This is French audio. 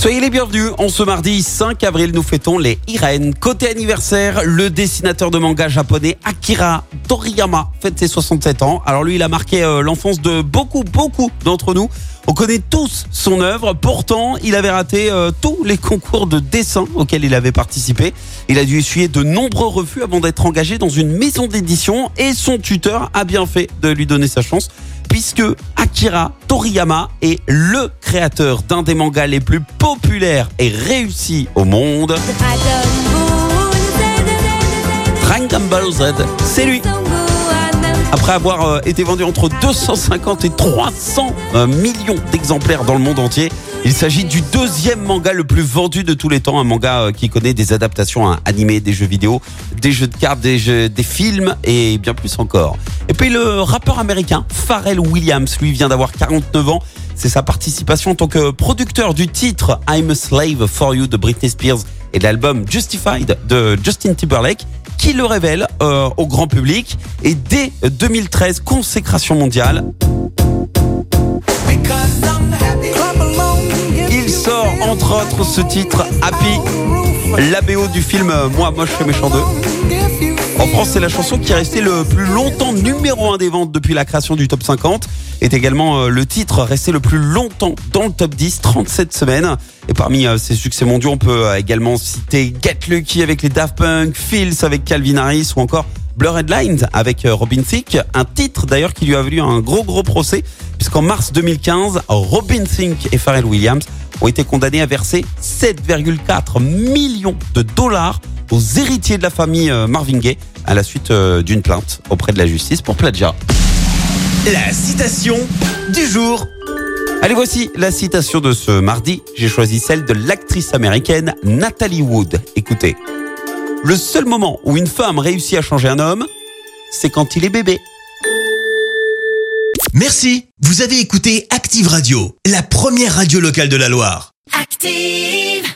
Soyez les bienvenus. En ce mardi 5 avril, nous fêtons les Irène. Côté anniversaire, le dessinateur de manga japonais Akira Toriyama fête ses 67 ans. Alors lui, il a marqué euh, l'enfance de beaucoup, beaucoup d'entre nous. On connaît tous son œuvre. Pourtant, il avait raté euh, tous les concours de dessin auxquels il avait participé. Il a dû essuyer de nombreux refus avant d'être engagé dans une maison d'édition et son tuteur a bien fait de lui donner sa chance puisque Akira Toriyama est le créateur d'un des mangas les plus populaires et réussis au monde. Dragon Ball Z, c'est lui. Après avoir euh, été vendu entre 250 et 300 euh, millions d'exemplaires dans le monde entier, il s'agit du deuxième manga le plus vendu de tous les temps, un manga euh, qui connaît des adaptations hein, animées, des jeux vidéo, des jeux de cartes, des, jeux, des films et bien plus encore. Et puis le rappeur américain Pharrell Williams, lui vient d'avoir 49 ans. C'est sa participation en tant que producteur du titre I'm a Slave for You de Britney Spears et de l'album Justified de Justin Timberlake qui le révèle euh, au grand public. Et dès 2013, consécration mondiale. Il sort entre autres ce titre Happy, la du film Moi moche et méchant 2. En France, c'est la chanson qui est restée le plus longtemps numéro 1 des ventes depuis la création du top 50. Est également euh, le titre resté le plus longtemps dans le top 10, 37 semaines. Et parmi euh, ses succès mondiaux, on peut euh, également citer Get Lucky avec les Daft Punk, Feels avec Calvin Harris ou encore Blur Headlines avec Robin Thicke. Un titre d'ailleurs qui lui a valu un gros gros procès puisqu'en mars 2015, Robin Thicke et Pharrell Williams ont été condamnés à verser 7,4 millions de dollars aux héritiers de la famille Marvin Gaye à la suite d'une plainte auprès de la justice pour plagiat. La citation du jour. Allez, voici la citation de ce mardi. J'ai choisi celle de l'actrice américaine Natalie Wood. Écoutez. Le seul moment où une femme réussit à changer un homme, c'est quand il est bébé. Merci. Vous avez écouté Active Radio, la première radio locale de la Loire. Active.